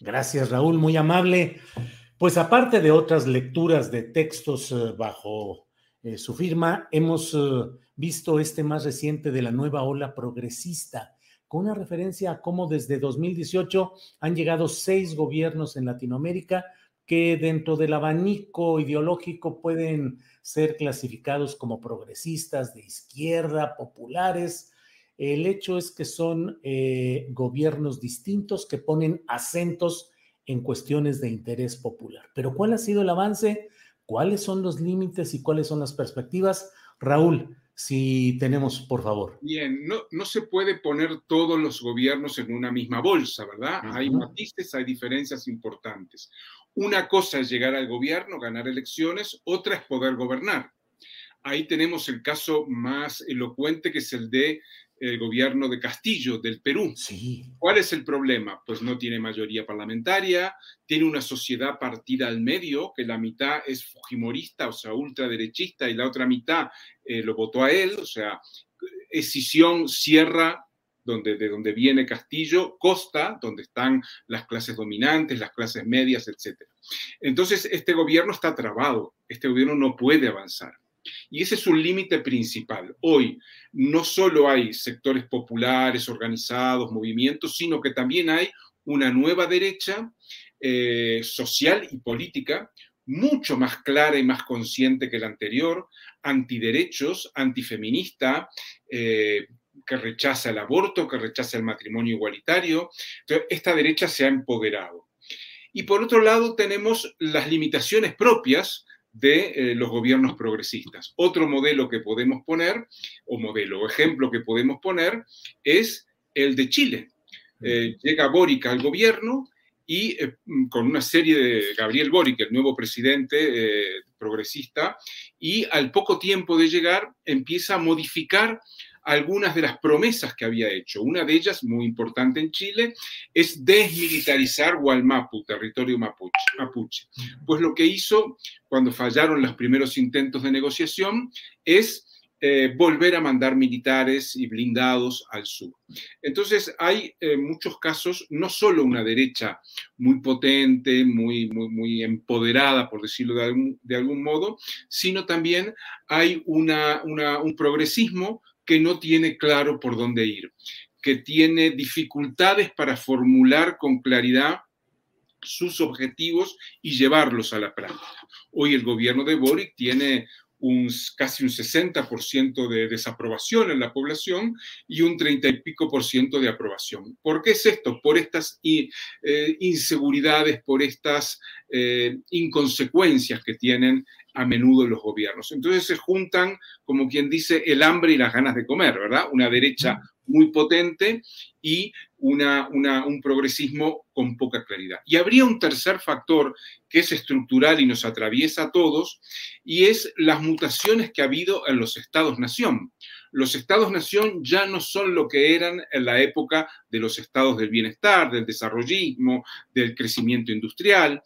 Gracias, Raúl, muy amable. Pues aparte de otras lecturas de textos eh, bajo eh, su firma, hemos eh, visto este más reciente de la nueva ola progresista, con una referencia a cómo desde 2018 han llegado seis gobiernos en Latinoamérica que dentro del abanico ideológico pueden ser clasificados como progresistas, de izquierda, populares, el hecho es que son eh, gobiernos distintos que ponen acentos en cuestiones de interés popular. Pero ¿cuál ha sido el avance? ¿Cuáles son los límites y cuáles son las perspectivas? Raúl, si tenemos, por favor. Bien, no, no se puede poner todos los gobiernos en una misma bolsa, ¿verdad? Hay matices, hay diferencias importantes. Una cosa es llegar al gobierno, ganar elecciones, otra es poder gobernar. Ahí tenemos el caso más elocuente que es el de el gobierno de Castillo, del Perú. ¿Cuál es el problema? Pues no tiene mayoría parlamentaria, tiene una sociedad partida al medio, que la mitad es fujimorista, o sea, ultraderechista, y la otra mitad eh, lo votó a él, o sea, escisión, sierra, donde, de donde viene Castillo, costa, donde están las clases dominantes, las clases medias, etc. Entonces, este gobierno está trabado, este gobierno no puede avanzar. Y ese es un límite principal. Hoy no solo hay sectores populares, organizados, movimientos, sino que también hay una nueva derecha eh, social y política mucho más clara y más consciente que la anterior, antiderechos, antifeminista, eh, que rechaza el aborto, que rechaza el matrimonio igualitario. Esta derecha se ha empoderado. Y por otro lado, tenemos las limitaciones propias de eh, los gobiernos progresistas. Otro modelo que podemos poner, o modelo o ejemplo que podemos poner, es el de Chile. Eh, llega Boric al gobierno y eh, con una serie de Gabriel Boric, el nuevo presidente progresista, y al poco tiempo de llegar empieza a modificar algunas de las promesas que había hecho. Una de ellas, muy importante en Chile, es desmilitarizar Gualmapu, territorio mapuche. Pues lo que hizo cuando fallaron los primeros intentos de negociación es eh, volver a mandar militares y blindados al sur. Entonces hay eh, muchos casos, no solo una derecha muy potente, muy, muy, muy empoderada, por decirlo de algún, modo, sino también hay una, un progresismo que no tiene claro por dónde ir, que tiene dificultades para formular con claridad sus objetivos y llevarlos a la práctica. Hoy el gobierno de Boric tiene un, casi un 60% de desaprobación en la población y un 30 y pico por ciento de aprobación. ¿Por qué es esto? Por estas eh, inseguridades, por estas eh, inconsecuencias que tienen a menudo los gobiernos. Entonces se juntan, como quien dice, el hambre y las ganas de comer, ¿verdad? Una derecha muy potente y un progresismo con poca claridad. Y habría un tercer factor que es estructural y nos atraviesa a todos, y es las mutaciones que ha habido en los estados-nación. los estados-nación ya no son lo que eran en la época de los estados del bienestar, del desarrollismo, del crecimiento industrial.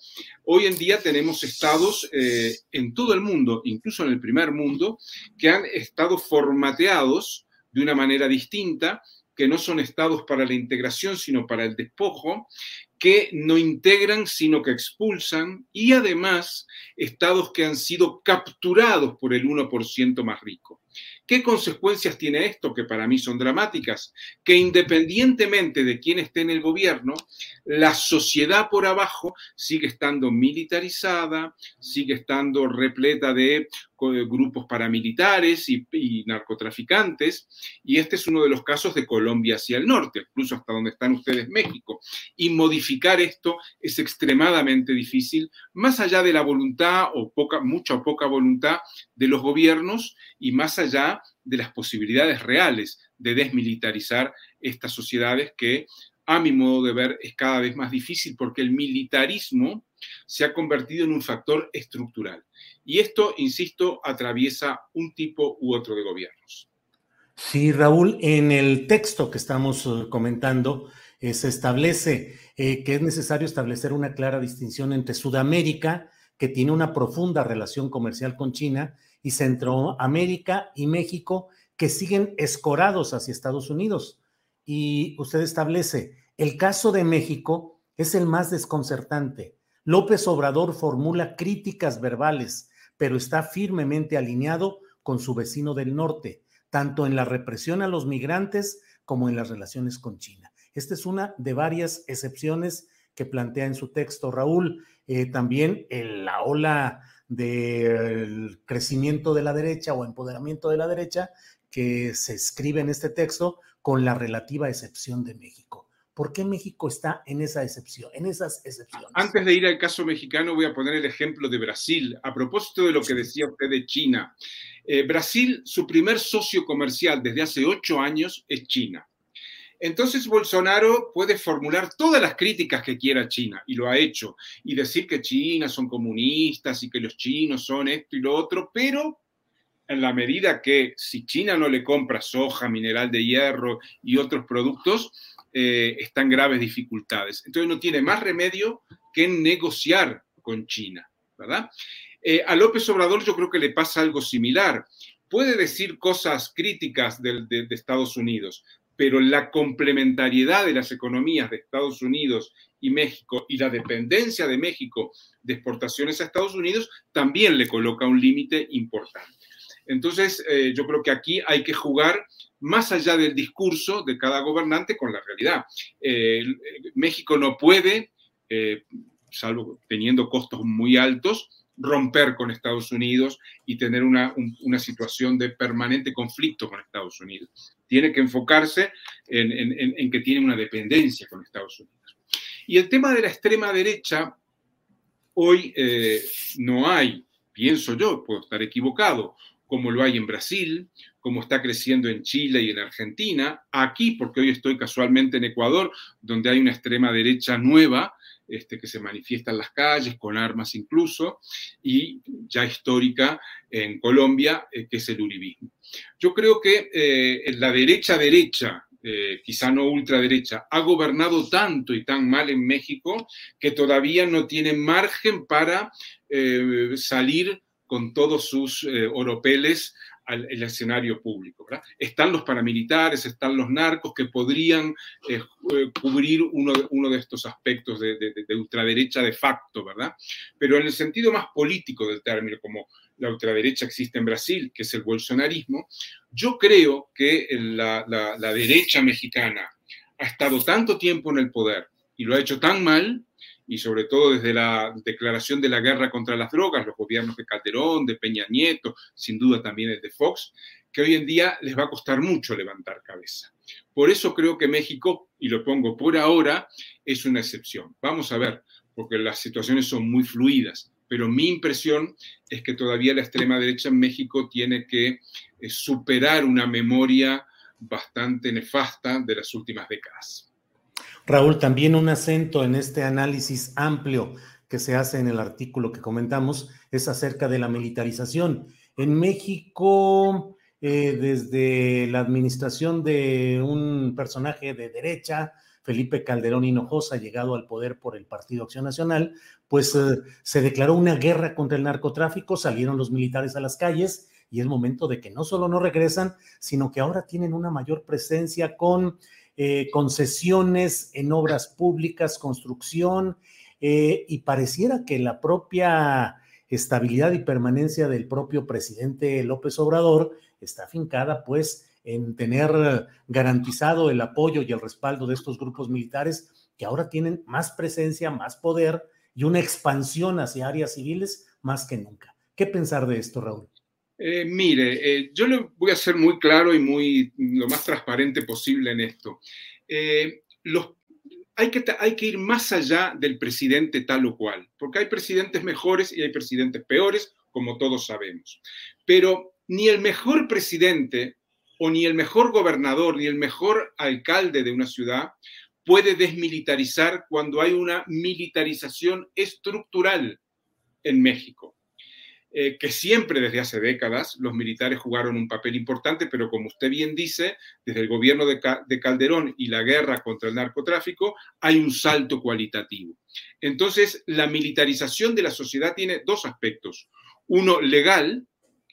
Hoy en día tenemos estados eh, en todo el mundo, incluso en el primer mundo, que han estado formateados de una manera distinta que no son estados para la integración, sino para el despojo, que no integran, sino que expulsan, y además estados que han sido capturados por el 1% más rico. ¿Qué consecuencias tiene esto? Que para mí son dramáticas. Que independientemente de quién esté en el gobierno, la sociedad por abajo sigue estando militarizada, sigue estando repleta de grupos paramilitares y, narcotraficantes. Y este es uno de los casos de Colombia hacia el norte, incluso hasta donde están ustedes, México. Y modificar esto es extremadamente difícil, más allá de la voluntad o mucha o poca voluntad de los gobiernos y más allá de las posibilidades reales de desmilitarizar estas sociedades que, a mi modo de ver, es cada vez más difícil porque el militarismo se ha convertido en un factor estructural. Y esto, insisto, atraviesa un tipo u otro de gobiernos. Sí, Raúl, en el texto que estamos eh, comentando eh, se establece eh, que es necesario establecer una clara distinción entre Sudamérica, que tiene una profunda relación comercial con China, y Centroamérica y México que siguen escorados hacia Estados Unidos. Y usted establece, el caso de México es el más desconcertante. López Obrador formula críticas verbales, pero está firmemente alineado con su vecino del norte, tanto en la represión a los migrantes como en las relaciones con China. Esta es una de varias excepciones que plantea en su texto Raúl. Eh, también la ola del crecimiento de la derecha o empoderamiento de la derecha que se escribe en este texto con la relativa excepción de México. ¿Por qué México está en esa excepción, en esas excepciones? Antes de ir al caso mexicano, voy a poner el ejemplo de Brasil. A propósito de lo que decía usted de China, eh, Brasil, su primer socio comercial desde hace ocho años es China. Entonces Bolsonaro puede formular todas las críticas que quiera a China, y lo ha hecho, y decir que China son comunistas y que los chinos son esto y lo otro, pero en la medida que si China no le compra soja, mineral de hierro y otros productos, eh, están graves dificultades. Entonces no tiene más remedio que negociar con China, ¿verdad? Eh, a López Obrador yo creo que le pasa algo similar. Puede decir cosas críticas de Estados Unidos, pero la complementariedad de las economías de Estados Unidos y México y la dependencia de México de exportaciones a Estados Unidos también le coloca un límite importante. Entonces, eh, yo creo que aquí hay que jugar más allá del discurso de cada gobernante con la realidad. Eh, México no puede, eh, salvo teniendo costos muy altos, romper con Estados Unidos y tener una, situación de permanente conflicto con Estados Unidos tiene que enfocarse en, que tiene una dependencia con Estados Unidos. Y el tema de la extrema derecha, hoy no hay, pienso yo, puedo estar equivocado, como lo hay en Brasil, como está creciendo en Chile y en Argentina, aquí, porque hoy estoy casualmente en Ecuador, donde hay una extrema derecha nueva, este, que se manifiesta en las calles, con armas incluso, y ya histórica en Colombia, eh, que es el uribismo. Yo creo que eh, la derecha derecha, eh, quizá no ultraderecha, ha gobernado tanto y tan mal en México que todavía no tiene margen para salir con todos sus oropeles el escenario público. Están los paramilitares, están los narcos que podrían eh, eh, cubrir uno, uno, de estos aspectos de, ultraderecha de facto, ¿verdad? Pero en el sentido más político del término, como la ultraderecha existe en Brasil, que es el bolsonarismo, yo creo que la, la derecha mexicana ha estado tanto tiempo en el poder y lo ha hecho tan mal y sobre todo desde la declaración de la guerra contra las drogas, los gobiernos de Calderón, de Peña Nieto, sin duda también el de Fox, que hoy en día les va a costar mucho levantar cabeza. Por eso creo que México, y lo pongo por ahora, es una excepción. Vamos a ver, porque las situaciones son muy fluidas, pero mi impresión es que todavía la extrema derecha en México tiene que eh, superar una memoria bastante nefasta de las últimas décadas. Raúl, también un acento en este análisis amplio que se hace en el artículo que comentamos es acerca de la militarización. En México eh, desde la administración de un personaje de derecha, Felipe Calderón Hinojosa, llegado al poder por el Partido Acción Nacional, pues eh, se declaró una guerra contra el narcotráfico, salieron los militares a las calles y es momento de que no solo no regresan, sino que ahora tienen una mayor presencia con eh, concesiones en obras públicas, construcción, eh, y pareciera que la propia estabilidad y permanencia del propio presidente López Obrador está afincada pues en tener garantizado el apoyo y el respaldo de estos grupos militares que ahora tienen más presencia, más poder y una expansión hacia áreas civiles más que nunca. ¿Qué pensar de esto, Raúl? Eh, mire, eh, yo le voy a ser muy claro y muy lo más transparente posible en esto. Eh, hay, que, hay que ir más allá del presidente tal o cual, porque hay presidentes mejores y hay presidentes peores, como todos sabemos. Pero ni el mejor presidente o ni el mejor gobernador ni el mejor alcalde de una ciudad puede desmilitarizar cuando hay una militarización estructural en México. Eh, que siempre desde hace décadas los militares jugaron un papel importante, pero como usted bien dice, desde el gobierno de, de, Calderón y la guerra contra el narcotráfico hay un salto cualitativo. Entonces, la militarización de la sociedad tiene dos aspectos, uno legal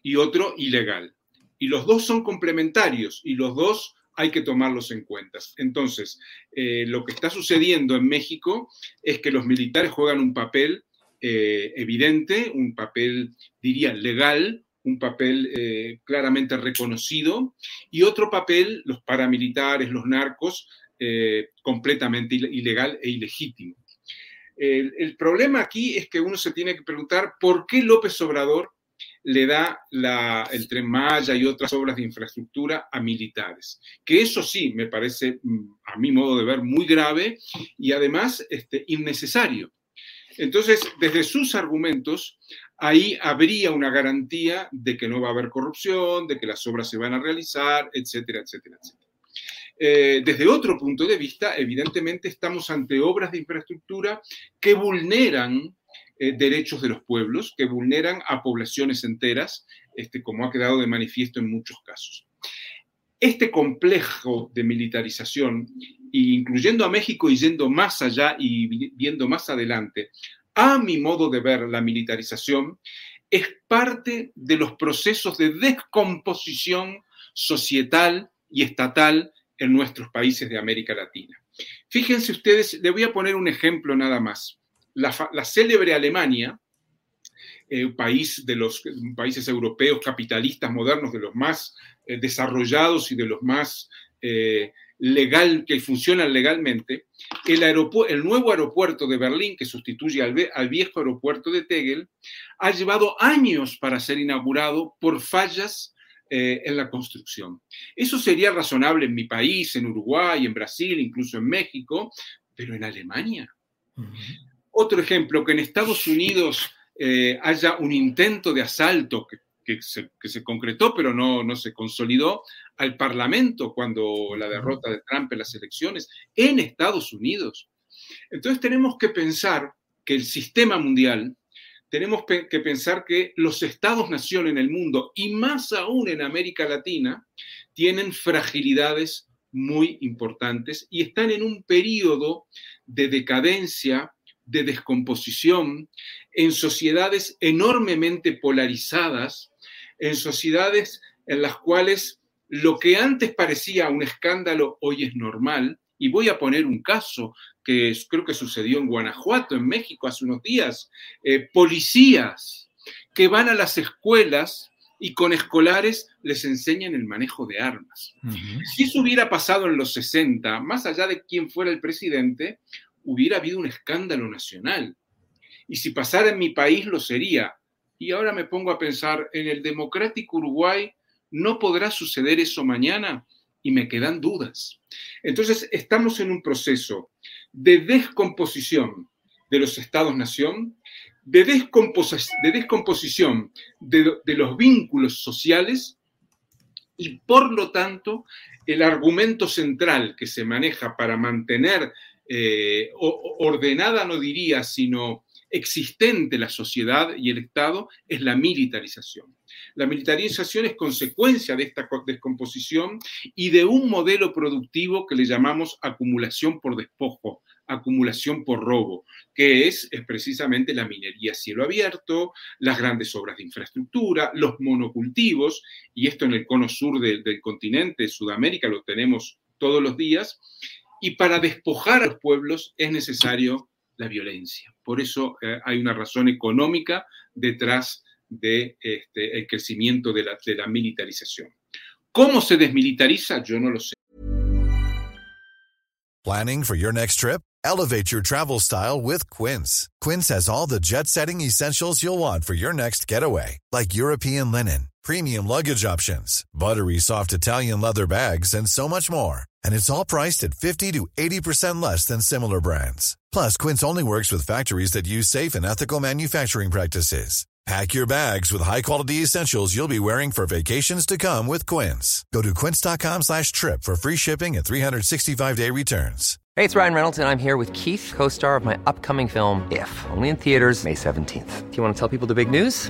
y otro ilegal. Y los dos son complementarios y los dos hay que tomarlos en cuenta. Entonces, eh, lo que está sucediendo en México es que los militares juegan un papel eh, evidente, un papel, diría, legal, un papel eh, claramente reconocido, y otro papel, los paramilitares, los narcos, eh, completamente ilegal e ilegítimo. El, problema aquí es que uno se tiene que preguntar por qué López Obrador le da el tren Maya y otras obras de infraestructura a militares. Que eso sí me parece, mm, a mi modo de ver, muy grave y además este, innecesario. Entonces, desde sus argumentos, ahí habría una garantía de que no va a haber corrupción, de que las obras se van a realizar, etcétera, etcétera, etcétera. Eh, desde otro punto de vista, evidentemente estamos ante obras de infraestructura que vulneran eh, derechos de los pueblos, que vulneran a poblaciones enteras, este, como ha quedado de manifiesto en muchos casos. Este complejo de militarización incluyendo a México y yendo más allá y viendo más adelante, a mi modo de ver la militarización, es parte de los procesos de descomposición societal y estatal en nuestros países de América Latina. Fíjense ustedes, le voy a poner un ejemplo nada más. La, célebre Alemania, eh, país de los países europeos capitalistas modernos, de los más desarrollados y de los más eh, legal, que funcionan legalmente, el, el nuevo aeropuerto de Berlín, que sustituye al, al, viejo aeropuerto de Tegel, ha llevado años para ser inaugurado por fallas eh, en la construcción. Eso sería razonable en mi país, en Uruguay, en Brasil, incluso en México, pero en Alemania. Otro ejemplo, que en Estados Unidos eh, haya un intento de asalto que que se, concretó, pero no, no se consolidó, al Parlamento cuando la derrota de Trump en las elecciones en Estados Unidos. Entonces tenemos que pensar que el sistema mundial, tenemos que pensar que los estados-nación en el mundo y más aún en América Latina tienen fragilidades muy importantes y están en un periodo de decadencia, de descomposición, en sociedades enormemente polarizadas, en sociedades en las cuales lo que antes parecía un escándalo hoy es normal. Y voy a poner un caso que creo que sucedió en Guanajuato, en México, hace unos días. Eh, policías que van a las escuelas y con escolares les enseñan el manejo de armas. Si eso hubiera pasado en los 60, más allá de quién fuera el presidente, hubiera habido un escándalo nacional. Y si pasara en mi país, lo sería. Y ahora me pongo a pensar, en el democrático Uruguay no podrá suceder eso mañana y me quedan dudas. Entonces, estamos en un proceso de descomposición de los estados-nación, de, de, descomposición de, los vínculos sociales y, por lo tanto, el argumento central que se maneja para mantener eh, ordenada, no diría, sino existente la sociedad y el Estado es la militarización. La militarización es consecuencia de esta descomposición y de un modelo productivo que le llamamos acumulación por despojo, acumulación por robo, que es, precisamente la minería a cielo abierto, las grandes obras de infraestructura, los monocultivos, y esto en el cono sur del continente, Sudamérica, lo tenemos todos los días, y para despojar a los pueblos es necesario la violencia. Por eso eh, hay una razón económica detrás del de, este, crecimiento de la, de la militarización. ¿Cómo se desmilitariza? Yo no lo sé. Planning for your next trip? Elevate your travel style with Quince. Quince has all the jet-setting essentials you'll want for your next getaway, like European linen, premium luggage options, buttery soft Italian leather bags, and so much more. And it's all priced at 50 to 80% less than similar brands. Plus, Quince only works with factories that use safe and ethical manufacturing practices. Pack your bags with high-quality essentials you'll be wearing for vacations to come with Quince. Go to quince.com slash trip for free shipping and 365-day returns. Hey, it's Ryan Reynolds, and I'm here with Keith, co-star of my upcoming film, If, only in theaters May 17th. Do you want to tell people the big news?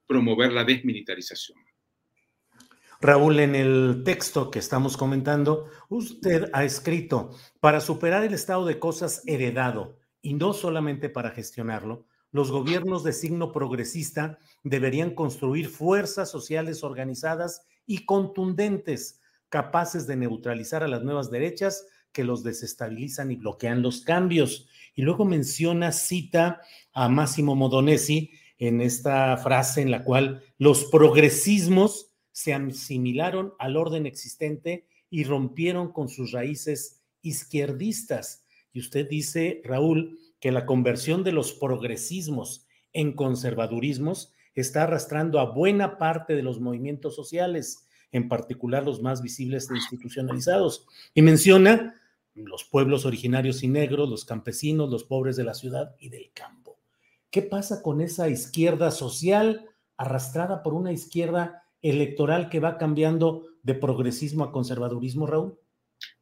promover la desmilitarización. Raúl, en el texto que estamos comentando, usted ha escrito, para superar el estado de cosas heredado y no solamente para gestionarlo, los gobiernos de signo progresista deberían construir fuerzas sociales organizadas y contundentes, capaces de neutralizar a las nuevas derechas que los desestabilizan y bloquean los cambios. Y luego menciona, cita a Máximo Modonesi, en esta frase en la cual los progresismos se asimilaron al orden existente y rompieron con sus raíces izquierdistas. Y usted dice, Raúl, que la conversión de los progresismos en conservadurismos está arrastrando a buena parte de los movimientos sociales, en particular los más visibles e institucionalizados. Y menciona los pueblos originarios y negros, los campesinos, los pobres de la ciudad y del campo. ¿Qué pasa con esa izquierda social arrastrada por una izquierda electoral que va cambiando de progresismo a conservadurismo, Raúl?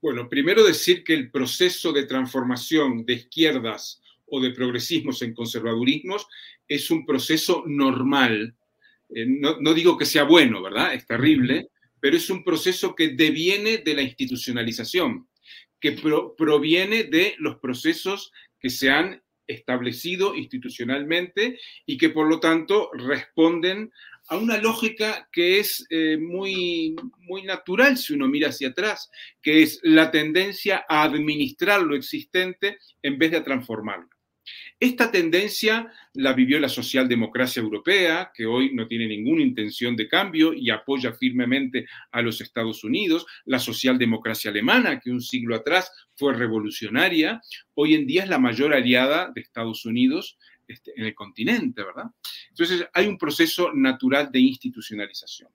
Bueno, primero decir que el proceso de transformación de izquierdas o de progresismos en conservadurismos es un proceso normal. Eh, no, digo que sea bueno, ¿verdad? Es terrible, pero es un proceso que deviene de la institucionalización, que proviene de los procesos que se han establecido institucionalmente y que por lo tanto responden a una lógica que es eh, muy, muy natural si uno mira hacia atrás, que es la tendencia a administrar lo existente en vez de transformarlo. Esta tendencia la vivió la socialdemocracia europea, que hoy no tiene ninguna intención de cambio y apoya firmemente a los Estados Unidos, la socialdemocracia alemana, que un siglo atrás fue revolucionaria, hoy en día es la mayor aliada de Estados Unidos este, en el continente, ¿verdad? Entonces hay un proceso natural de institucionalización.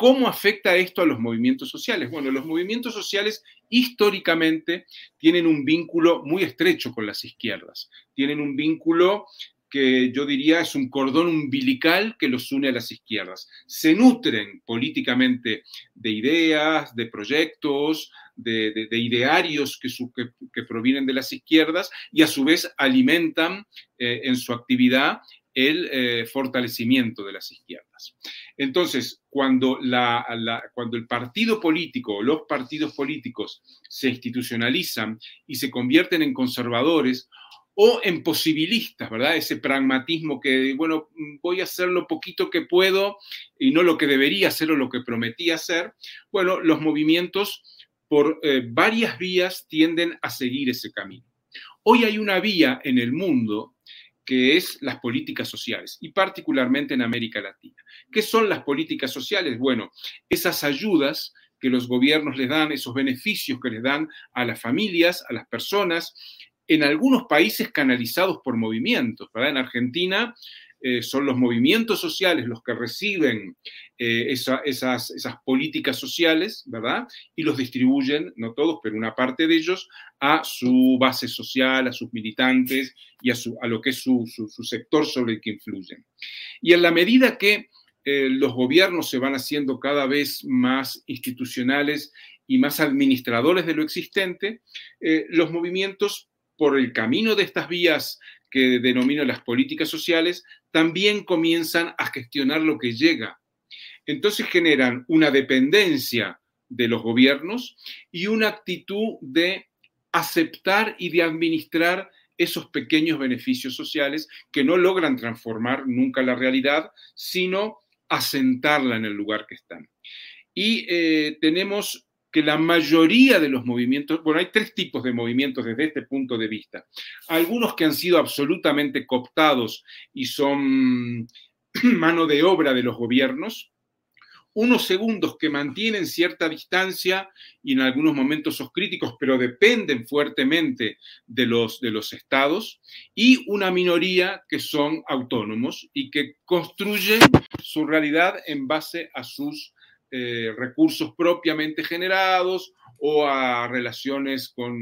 ¿Cómo afecta esto a los movimientos sociales? Bueno, los movimientos sociales históricamente tienen un vínculo muy estrecho con las izquierdas, tienen un vínculo que yo diría es un cordón umbilical que los une a las izquierdas. Se nutren políticamente de ideas, de proyectos, de, idearios que, provienen de las izquierdas y a su vez alimentan eh, en su actividad el eh, fortalecimiento de las izquierdas. Entonces, cuando, el partido político o los partidos políticos se institucionalizan y se convierten en conservadores o en posibilistas, ¿verdad? Ese pragmatismo que, bueno, voy a hacer lo poquito que puedo y no lo que debería hacer o lo que prometí hacer, bueno, los movimientos por eh, varias vías tienden a seguir ese camino. Hoy hay una vía en el mundo que es las políticas sociales, y particularmente en América Latina. ¿Qué son las políticas sociales? Bueno, esas ayudas que los gobiernos les dan, esos beneficios que les dan a las familias, a las personas, en algunos países canalizados por movimientos, ¿verdad? En Argentina eh, son los movimientos sociales los que reciben eh, esas, políticas sociales, ¿verdad? Y los distribuyen, no todos, pero una parte de ellos, a su base social, a sus militantes y a, lo que es su, su, sector sobre el que influyen. Y en la medida que eh, los gobiernos se van haciendo cada vez más institucionales y más administradores de lo existente, los movimientos por el camino de estas vías que denomino las políticas sociales, también comienzan a gestionar lo que llega. Entonces generan una dependencia de los gobiernos y una actitud de aceptar y de administrar esos pequeños beneficios sociales que no logran transformar nunca la realidad, sino asentarla en el lugar que están. Y eh, tenemos que la mayoría de los movimientos, bueno, hay tres tipos de movimientos desde este punto de vista. Algunos que han sido absolutamente cooptados y son mano de obra de los gobiernos, unos segundos que mantienen cierta distancia y en algunos momentos son críticos, pero dependen fuertemente de los, de los estados, y una minoría que son autónomos y que construyen su realidad en base a sus eh, recursos propiamente generados o a relaciones con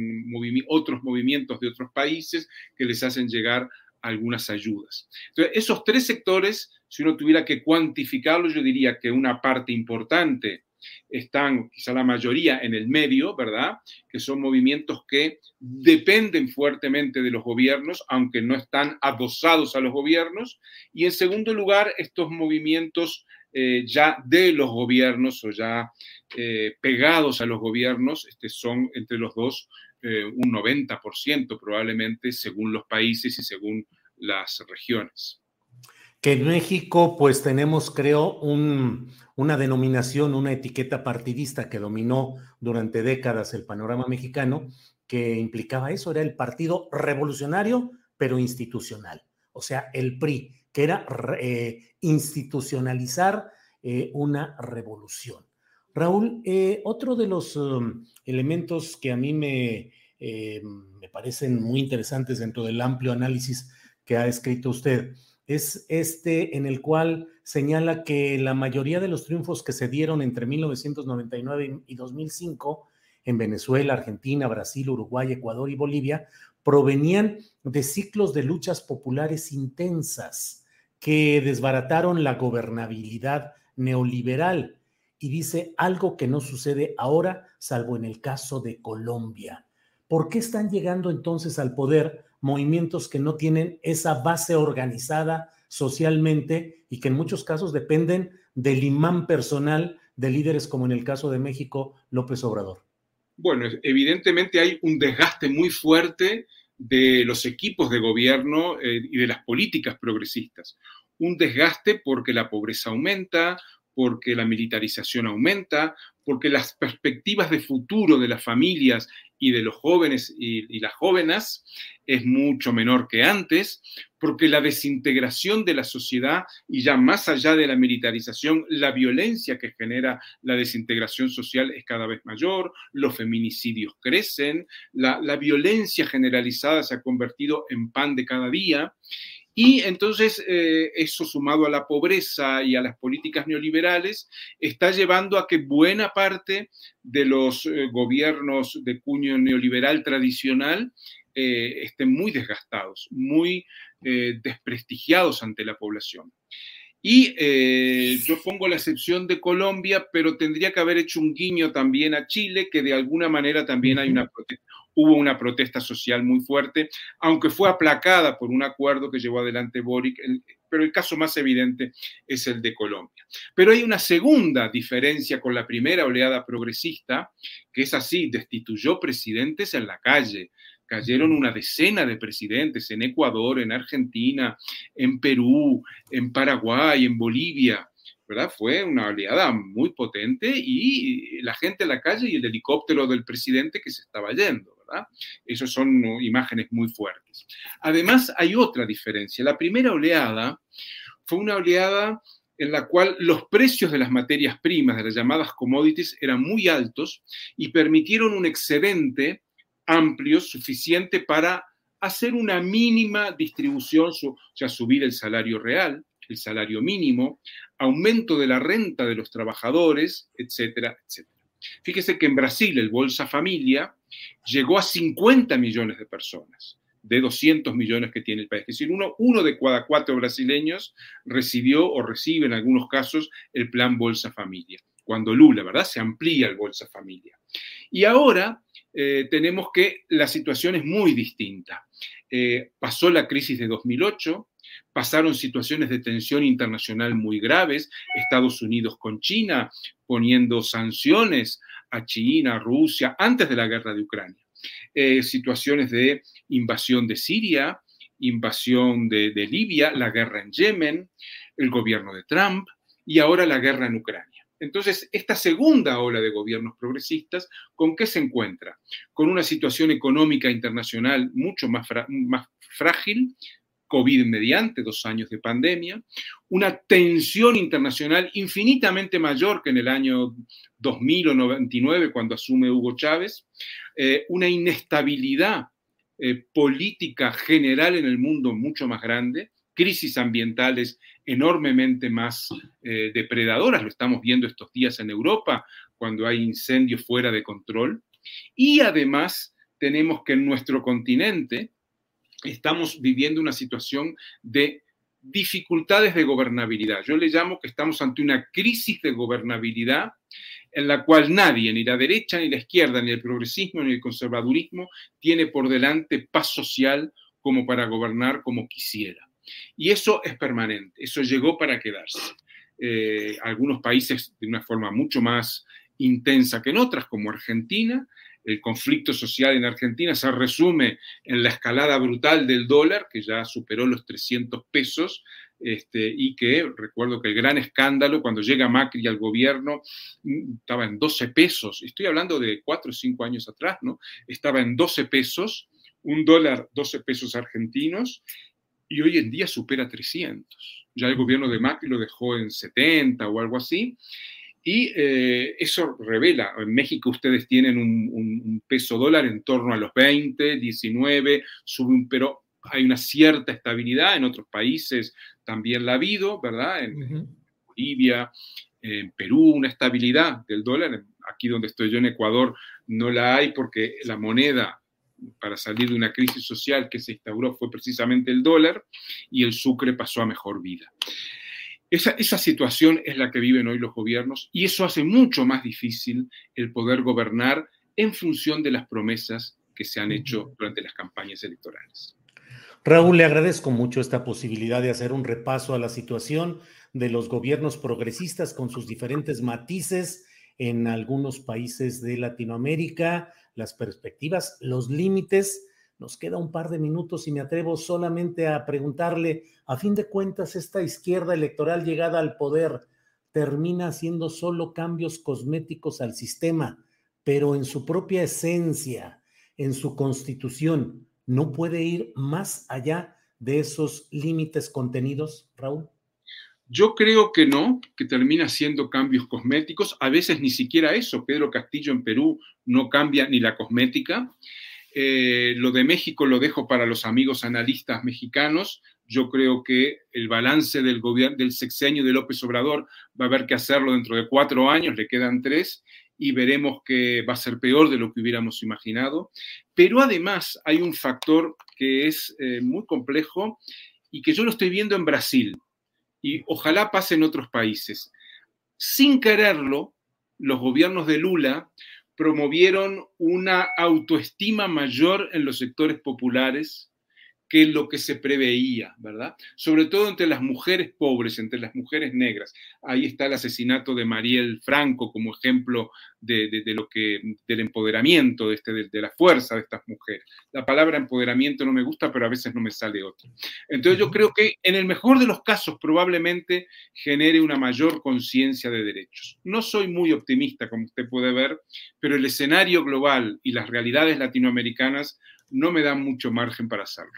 otros movimientos de otros países que les hacen llegar algunas ayudas. Entonces, esos tres sectores, si uno tuviera que cuantificarlos, yo diría que una parte importante están, quizá la mayoría, en el medio, ¿verdad? Que son movimientos que dependen fuertemente de los gobiernos, aunque no están adosados a los gobiernos. Y en segundo lugar, estos movimientos eh, ya de los gobiernos o ya eh, pegados a los gobiernos este, son entre los dos eh, un 90% probablemente según los países y según las regiones. Que en México pues tenemos creo una denominación, una etiqueta partidista que dominó durante décadas el panorama mexicano que implicaba eso, era el Partido Revolucionario pero institucional, o sea, el PRI que era eh, institucionalizar eh, una revolución. Raúl, eh, otro de los um, elementos que a mí me, me parecen muy interesantes dentro del amplio análisis que ha escrito usted es este en el cual señala que la mayoría de los triunfos que se dieron entre 1999 y 2005 en Venezuela, Argentina, Brasil, Uruguay, Ecuador y Bolivia provenían de ciclos de luchas populares intensas que desbarataron la gobernabilidad neoliberal y dice algo que no sucede ahora, salvo en el caso de Colombia. ¿Por qué están llegando entonces al poder movimientos que no tienen esa base organizada socialmente y que en muchos casos dependen del imán personal de líderes como en el caso de México, López Obrador? Bueno, evidentemente hay un desgaste muy fuerte de los equipos de gobierno eh, y de las políticas progresistas. Un desgaste porque la pobreza aumenta, porque la militarización aumenta, porque las perspectivas de futuro de las familias y de los jóvenes y, las jóvenes es mucho menor que antes, porque la desintegración de la sociedad y ya más allá de la militarización, la violencia que genera la desintegración social es cada vez mayor, los feminicidios crecen, la, violencia generalizada se ha convertido en pan de cada día y entonces eh, eso sumado a la pobreza y a las políticas neoliberales está llevando a que buena parte de los eh, gobiernos de cuño neoliberal tradicional eh, estén muy desgastados, muy desprestigiados ante la población. Y yo pongo la excepción de Colombia, pero tendría que haber hecho un guiño también a Chile, que de alguna manera también hay una protesta hubo una protesta social muy fuerte, aunque fue aplacada por un acuerdo que llevó adelante Boric, pero el caso más evidente es el de Colombia. Pero hay una segunda diferencia con la primera oleada progresista, que es así, destituyó presidentes en la calle, cayeron una decena de presidentes en Ecuador, en Argentina, en Perú, en Paraguay, en Bolivia. ¿Verdad? Fue una oleada muy potente y la gente en la calle y el helicóptero del presidente que se estaba yendo. Esas son imágenes muy fuertes. Además, hay otra diferencia. La primera oleada fue una oleada en la cual los precios de las materias primas, de las llamadas commodities, eran muy altos y permitieron un excedente amplio, suficiente para hacer una mínima distribución, o sea, subir el salario real, el salario mínimo, aumento de la renta de los trabajadores, etcétera, etcétera. Fíjese que en Brasil el Bolsa Familia llegó a 50 millones de personas de 200 millones que tiene el país. Es decir, uno, de cada cuatro brasileños recibió o recibe en algunos casos el plan Bolsa Familia. Cuando Lula, ¿verdad? Se amplía el Bolsa Familia. Y ahora eh, tenemos que la situación es muy distinta. Eh, pasó la crisis de 2008, pasaron situaciones de tensión internacional muy graves, Estados Unidos con China poniendo sanciones a China, Rusia, antes de la guerra de Ucrania. Eh, situaciones de invasión de Siria, invasión de, de Libia, la guerra en Yemen, el gobierno de Trump y ahora la guerra en Ucrania. Entonces, esta segunda ola de gobiernos progresistas, ¿con qué se encuentra? Con una situación económica internacional mucho más, más frágil, COVID mediante, dos años de pandemia, una tensión internacional infinitamente mayor que en el año 2000 o 99 cuando asume Hugo Chávez, eh, una inestabilidad eh, política general en el mundo mucho más grande, crisis ambientales enormemente más eh, depredadoras, lo estamos viendo estos días en Europa, cuando hay incendios fuera de control, y además tenemos que en nuestro continente, estamos viviendo una situación de dificultades de gobernabilidad. Yo le llamo que estamos ante una crisis de gobernabilidad en la cual nadie, ni la derecha, ni la izquierda, ni el progresismo, ni el conservadurismo, tiene por delante paz social como para gobernar como quisiera. Y eso es permanente, eso llegó para quedarse. Eh, algunos países de una forma mucho más intensa que en otras, como Argentina, el conflicto social en Argentina se resume en la escalada brutal del dólar, que ya superó los 300 pesos, este, y que recuerdo que el gran escándalo cuando llega Macri al gobierno mm, estaba en 12 pesos, estoy hablando de 4 o 5 años atrás, ¿no? Estaba en 12 pesos, un dólar 12 pesos argentinos, y hoy en día supera 300. Ya el gobierno de Macri lo dejó en 70 o algo así, y eh, eso revela, en México ustedes tienen un, peso dólar en torno a los 20, 19, sube un, pero hay una cierta estabilidad, en otros países también la ha habido, ¿verdad? En Bolivia, en Perú, una estabilidad del dólar. Aquí donde estoy yo en Ecuador no la hay porque la moneda para salir de una crisis social que se instauró fue precisamente el dólar y el sucre pasó a mejor vida. Esa, situación es la que viven hoy los gobiernos y eso hace mucho más difícil el poder gobernar en función de las promesas que se han hecho durante las campañas electorales. Raúl, le agradezco mucho esta posibilidad de hacer un repaso a la situación de los gobiernos progresistas con sus diferentes matices en algunos países de Latinoamérica, las perspectivas, los límites nos queda un par de minutos y me atrevo solamente a preguntarle, a fin de cuentas, esta izquierda electoral llegada al poder termina haciendo solo cambios cosméticos al sistema, pero en su propia esencia, en su constitución, no puede ir más allá de esos límites contenidos, Raúl. Yo creo que no, que termina haciendo cambios cosméticos, a veces ni siquiera eso. Pedro Castillo en Perú no cambia ni la cosmética. Eh, lo de México lo dejo para los amigos analistas mexicanos. Yo creo que el balance del gobierno del sexenio de López Obrador va a haber que hacerlo dentro de cuatro años, le quedan tres, y veremos que va a ser peor de lo que hubiéramos imaginado. Pero además hay un factor que es eh, muy complejo y que yo lo estoy viendo en Brasil y ojalá pase en otros países. Sin quererlo, los gobiernos de Lula promovieron una autoestima mayor en los sectores populares que lo que se preveía, ¿verdad? Sobre todo entre las mujeres pobres, entre las mujeres negras. Ahí está el asesinato de Mariel Franco como ejemplo de, lo que, del empoderamiento, de, este, de, la fuerza de estas mujeres. La palabra empoderamiento no me gusta, pero a veces no me sale otra. Entonces yo creo que en el mejor de los casos probablemente genere una mayor conciencia de derechos. No soy muy optimista, como usted puede ver, pero el escenario global y las realidades latinoamericanas no me dan mucho margen para hacerlo.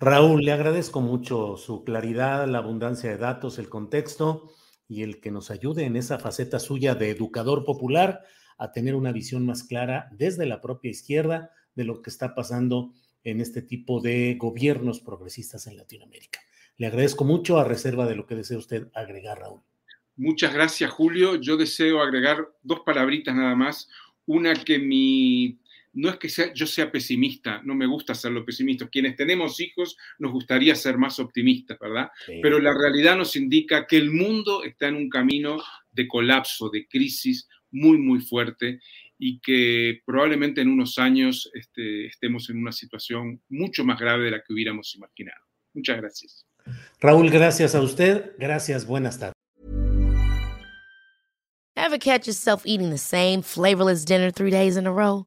Raúl, le agradezco mucho su claridad, la abundancia de datos, el contexto y el que nos ayude en esa faceta suya de educador popular a tener una visión más clara desde la propia izquierda de lo que está pasando en este tipo de gobiernos progresistas en Latinoamérica. Le agradezco mucho a reserva de lo que desea usted agregar, Raúl. Muchas gracias, Julio. Yo deseo agregar dos palabritas nada más. Una que mi no es que sea, yo sea pesimista, no me gusta serlo pesimista. Quienes tenemos hijos nos gustaría ser más optimistas, ¿verdad? Pero la realidad nos indica que el mundo está en un camino de colapso, de crisis muy, muy fuerte y que probablemente en unos años este, estemos en una situación mucho más grave de la que hubiéramos imaginado. Muchas gracias. Raúl, gracias a usted. Gracias, buenas tardes. Ever catch yourself eating the same flavorless dinner three days in a row?